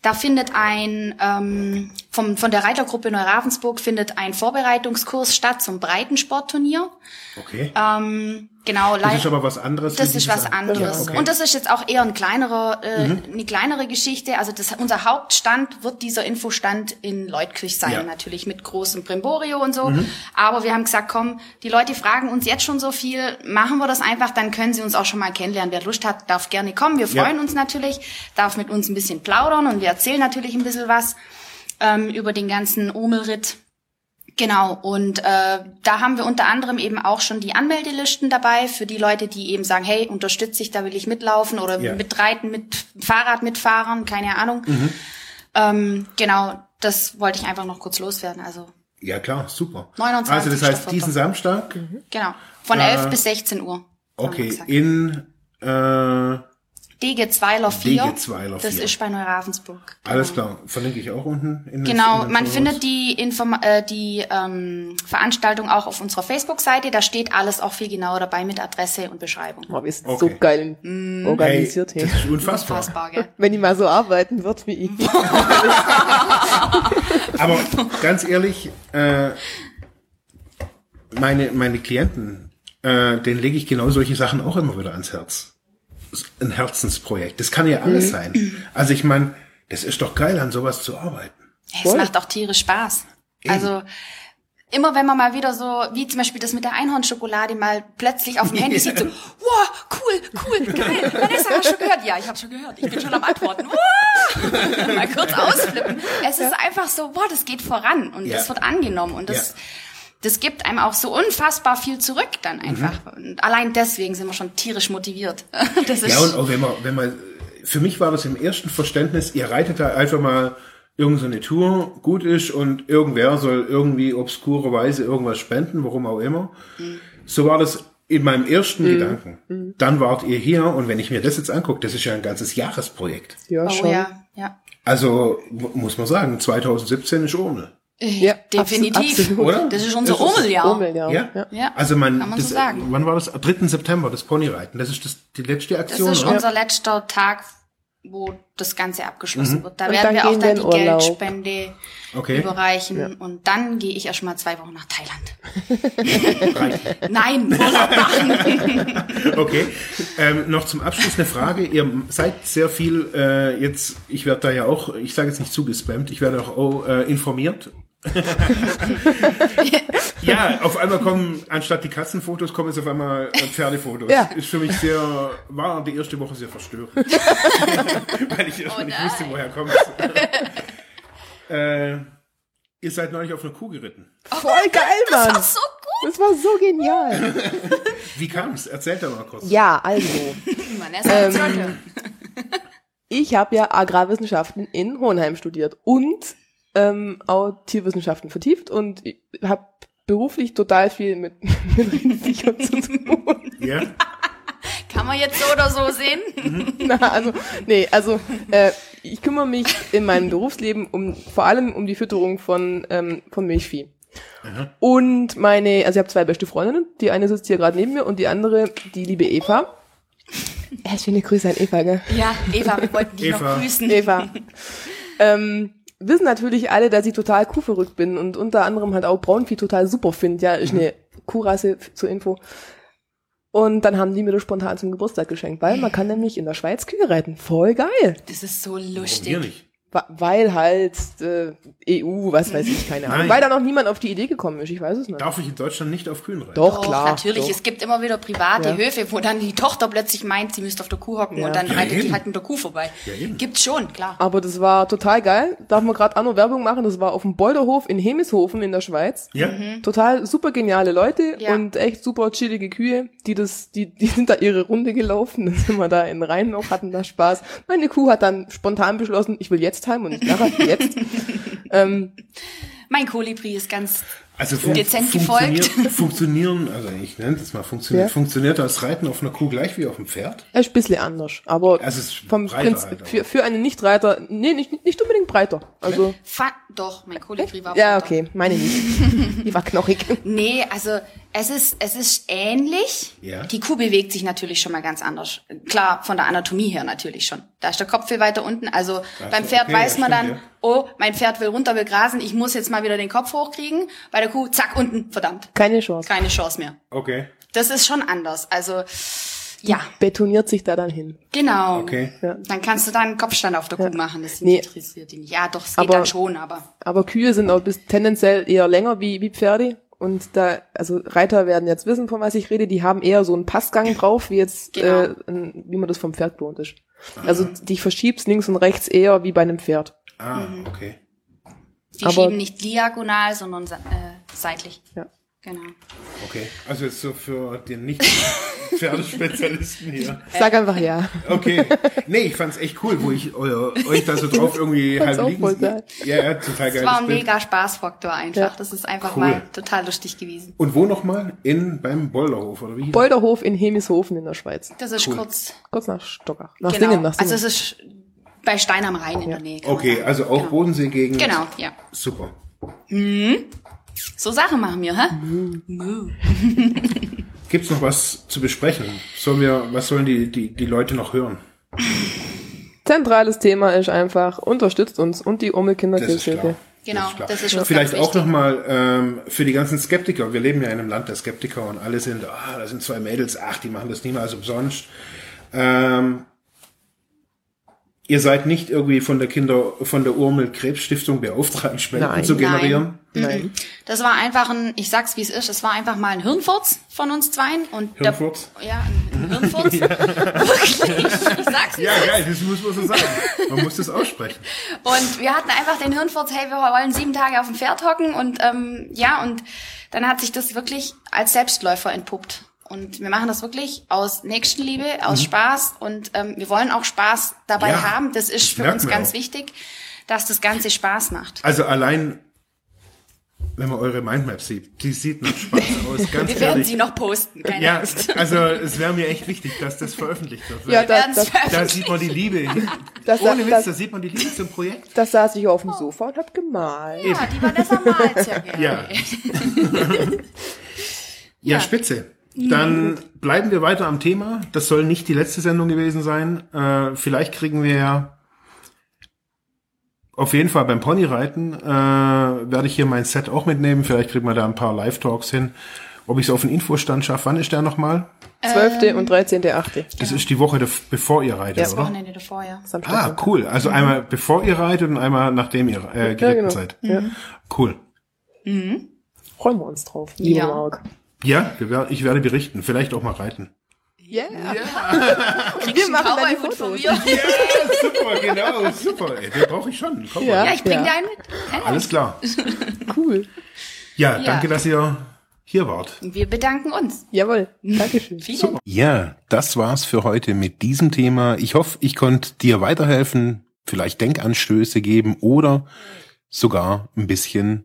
Da findet ein, ähm, vom, von der Reitergruppe Neuravensburg findet ein Vorbereitungskurs statt zum Breitensportturnier. Okay. Ähm, genau, das ist aber was anderes. das ist was andere. anderes. Ja, okay. Mhm. Und das ist jetzt auch eher ein kleinerer, äh, eine kleinere Geschichte. Also das, unser Hauptstand wird dieser Infostand in Leutkirch sein, Ja. Mhm. natürlich mit großem Brimborium und so. Aber wir haben gesagt, komm, die Leute fragen uns jetzt schon so viel, machen wir das einfach, dann können sie uns auch schon mal kennenlernen. Wer Lust hat, darf gerne kommen. Wir Ja. freuen uns natürlich, darf mit uns ein bisschen plaudern und wir erzählen natürlich ein bisschen was ähm, über den ganzen Omelritt. Genau, und äh, da haben wir unter anderem eben auch schon die Anmeldelisten dabei für die Leute, die eben sagen, hey, unterstütze ich, da will ich mitlaufen oder Ja. mitreiten, mit Fahrrad mitfahren, keine Ahnung. Mhm. Ähm, genau, das wollte ich einfach noch kurz loswerden. Also ja, klar, super. 29. Also das heißt, diesen Samstag, genau, von Äh, 11 bis 16 Uhr. okay, in äh, DG Zweiler 4. DG Zweiler Das 4. ist bei Neuravensburg. alles klar, verlinke ich auch unten. In den- Genau, in man Shownotes. findet die, Inform äh, die ähm, Veranstaltung auch auf unserer Facebook-Seite. Da steht alles auch viel genauer dabei mit Adresse und Beschreibung. Oh, wir sind Okay. so geil Mm. organisiert hey, hier. das ist unfassbar. Unfassbar, gell? Wenn die mal so arbeiten wird wie ich. Aber ganz ehrlich, äh, meine, meine Klienten, äh, denen lege ich genau solche Sachen auch immer wieder ans Herz. Ein Herzensprojekt. Das kann ja alles sein. Also ich meine, das ist doch geil, an sowas zu arbeiten. Es Voll. macht auch tierisch Spaß. Also immer wenn man mal wieder so, wie zum Beispiel das mit der Einhornschokolade, mal plötzlich auf dem Handy sieht, so, wow, cool, cool, geil, Vanessa, hast du schon gehört? Ja, ich habe schon gehört, ich bin schon am Antworten. Wow! mal kurz ausflippen. Es ist einfach so, wow, das geht voran und Ja. das wird angenommen und das, Ja. Das gibt einem auch so unfassbar viel zurück dann einfach. Mhm. Und allein deswegen sind wir schon tierisch motiviert. Das ist, Ja, und auch wenn man, wenn man, für mich war das im ersten Verständnis, ihr reitet da einfach mal irgendeine so eine Tour, gut ist und irgendwer soll irgendwie obskurerweise irgendwas spenden, warum auch immer. So war das in meinem ersten Gedanken. Dann wart ihr hier und wenn ich mir das jetzt angucke, das ist ja ein ganzes Jahresprojekt. Ja, oh schon. ja, ja. Also mu- muss man sagen, 2017 ist Urmel. Ja, Definitiv. absolut. Oder? Das ist unser Das. Urmeljahr. Ja? Ja. Ja, Also man, kann man das, so sagen. wann war das? 3. September, das Ponyreiten. Das ist das, die letzte Das Aktion, ist oder? unser letzter Tag, wo das Ganze abgeschlossen wird. Da Und werden wir auch dann die Urlaub. Geldspende Okay. überreichen. Und dann gehe ich erst mal zwei Wochen nach Thailand. Nein, Urlaub machen. Okay. Ähm, noch zum Abschluss eine Frage. Ihr seid sehr viel äh, jetzt, ich werde da ja auch, ich sage jetzt nicht zugespammt, ich werde auch oh, äh, informiert. ja, auf einmal kommen, anstatt die Katzenfotos, kommen jetzt auf einmal äh, Pferdefotos. Ja. Ist für mich sehr, war die erste Woche sehr verstörend. Weil ich erstmal nicht nein. wusste, woher kommt äh, Ihr seid neulich auf einer Kuh geritten. Voll geil, Mann. Das war so gut. Das war so genial. Wie kam's? Erzählt doch mal kurz. Ja, also. Ähm. Ich habe ja Agrarwissenschaften in Hohenheim studiert und ähm, auch Tierwissenschaften vertieft und habe beruflich total viel mit, mit Rindviechern zu tun. Ja? Kann man jetzt so oder so sehen? Na, also, nee, also äh, ich kümmere mich in meinem Berufsleben um vor allem um die Fütterung von, ähm, von Milchvieh. Und meine, also ich habe zwei beste Freundinnen, die eine sitzt hier gerade neben mir und die andere, die liebe Eva. Äh, schöne Grüße an Eva, gell? Ja, Eva, wir wollten dich noch grüßen. Eva. ähm, wissen natürlich alle, dass ich total kuhverrückt bin und unter anderem halt auch Braunvieh total super finde. Ja, ist eine Kuhrasse zur Info. Und dann haben die mir das spontan zum Geburtstag geschenkt, weil man kann nämlich in der Schweiz Kühe reiten. Voll geil. Das ist so Warum lustig. wir nicht? Weil halt äh, EU, was weiß ich, keine Ahnung. Nein. Weil da noch niemand auf die Idee gekommen ist, ich weiß es nicht. Darf ich in Deutschland nicht auf Kühen reiten? Doch, Doch, klar. natürlich. Doch. Es gibt immer wieder private Ja. Höfe, wo dann die Tochter plötzlich meint, sie müsste auf der Kuh hocken Ja. und dann Ja, reitet die eben. halt mit der Kuh vorbei. Ja, eben. Gibt's schon, klar. Aber das war total geil. Darf man gerade auch noch Werbung machen? Das war auf dem Bolderhof in Hemishofen in der Schweiz. Ja? Total super geniale Leute Ja. und echt super chillige Kühe, die das, die, die sind da ihre Runde gelaufen. Dann sind wir da in Rhein noch, hatten da Spaß. Meine Kuh hat dann spontan beschlossen, ich will jetzt heim und nicht nachher, jetzt. ähm, Mein Kolibri ist ganz Also fun Dezent funktioniert, gefolgt. funktionieren, also ich nenne das mal, funktioniert, Ja. funktioniert das Reiten auf einer Kuh gleich wie auf dem Pferd? er ist ein bisschen anders, aber Also es ist vom Prinzip, halt für, für einen Nichtreiter, nee, nicht, nicht unbedingt breiter. Also, fa doch, mein Kolibri war ja, okay, meine nicht. Die war knochig. Nee, also es ist, es ist ähnlich. Ja. Die Kuh bewegt sich natürlich schon mal ganz anders. Klar, von der Anatomie her natürlich schon. Da ist der Kopf viel weiter unten. Also beim Pferd okay, weiß ja, man dann, stimmt, ja. Oh, mein Pferd will runter, will grasen, ich muss jetzt mal wieder den Kopf hochkriegen. Bei der Kuh, zack, unten, verdammt, Keine Chance. keine Chance mehr. Okay. Das ist schon anders. Also, ja, Betoniert sich da dann hin. genau. Okay. Ja. Dann kannst du da einen Kopfstand auf der Kuh machen. Das Nee. interessiert die nicht. Ja, doch, es geht Aber- dann schon, aber Aber Kühe sind auch bis tendenziell eher länger wie, wie Pferde. Und da, also Reiter werden jetzt wissen, von was ich rede, die haben eher so einen Passgang drauf, wie jetzt, Genau. äh, wie man das vom Pferd gewohnt ist. Also die verschiebst links und rechts eher wie bei einem Pferd. Ah, okay. die Aber- schieben nicht diagonal, sondern äh, seitlich. Ja. Genau. Okay. Also jetzt so für den nicht Pferdespezialisten hier. Sag einfach ja. Okay. Nee, ich fand's echt cool, wo ich euer, euch da so drauf irgendwie halb auch liegen. Ja, ja, total Es geil. war ein mega Spaßfaktor einfach. Ja. Das ist einfach Cool. mal total lustig gewesen. Und wo nochmal? In, beim Bolderhof, oder wie? hieß Bolderhof in Hemishofen in der Schweiz. Das ist Cool. kurz. Kurz nach Stockach. Nach genau. Singen, nach Singen. Also es ist bei Stein am Rhein in der Nähe. Okay, sagen. also auch genau. Bodensee-Gegend. Genau, ja. Super. So Sachen machen wir, hä? Gibt's noch was zu besprechen? Sollen wir, was sollen die, die, die Leute noch hören? Zentrales Thema ist einfach, unterstützt uns und die Ome Das ist klar. Genau, das ist schon Vielleicht auch nochmal ähm, für die ganzen Skeptiker. Wir leben ja in einem Land der Skeptiker und alle sind, ah, da sind zwei Mädels, ach, die machen das niemals umsonst. Ähm, ihr seid nicht irgendwie von der Kinder, von der Urmel Krebs Stiftung beauftragt, Spenden Nein. zu generieren. Nein. Das war einfach ein, ich sag's wie es ist, es war einfach mal ein Hirnfurz von uns zweien. Und der- Hirnfurz? ja, ein, Hirnfurz. Wirklich. Ich sag's Ja, geil, das muss man so sagen. Man muss das aussprechen. Und wir hatten einfach den Hirnfurz, hey, wir wollen sieben Tage auf dem Pferd hocken und ähm, ja, und dann hat sich das wirklich als Selbstläufer entpuppt. Und wir machen das wirklich aus Nächstenliebe, aus Spaß und ähm, wir wollen auch Spaß dabei Mhm. Ja, haben. Das ist für uns ganz auch. wichtig, dass das Ganze Spaß macht. Also allein, wenn man eure Mindmap sieht, die sieht nach Spaß aus, ganz Wir werden ehrlich. sie noch posten, keine Ja, Angst. also es wäre mir echt wichtig, dass das veröffentlicht wird. Ja, da, das, da sieht man die Liebe. Das- Ohne Witz, das- da sieht man die Liebe zum Projekt. das saß ich auf dem Sofa und hab gemalt. Ja, die Vanessa malt sehr gerne. Ja. Ja, spitze. Dann bleiben wir weiter am Thema. Das soll nicht die letzte Sendung gewesen sein. Äh, vielleicht kriegen wir ja auf jeden Fall beim Ponyreiten äh, werde ich hier mein Set auch mitnehmen. Vielleicht kriegen wir da ein paar Live-Talks hin. Ob ich es auf den Infostand schaffe, wann ist der nochmal? 12. und 13.8. Das ist die Woche, bevor ihr reitet, Ja. Das oder? Wochenende davor, ja. Samstag. Ah, cool. Also einmal bevor ihr reitet und einmal nachdem ihr äh, geritten genau. seid. Ja. Cool. Freuen wir uns drauf. Ja. Ja, ich werde berichten. Vielleicht auch mal reiten. Yeah. Wir machen dann die von Fotos. mir. super, genau, super. Ey, den brauche ich schon. Komm Ja. mal. Ja, ich bring Ja. dir einen mit. Alles klar. Cool. Ja, Ja. danke, dass ihr hier wart. Wir bedanken uns. Jawohl. Dankeschön. Vielen Ja, das war's für heute mit diesem Thema. Ich hoffe, ich konnte dir weiterhelfen, vielleicht Denkanstöße geben oder sogar ein bisschen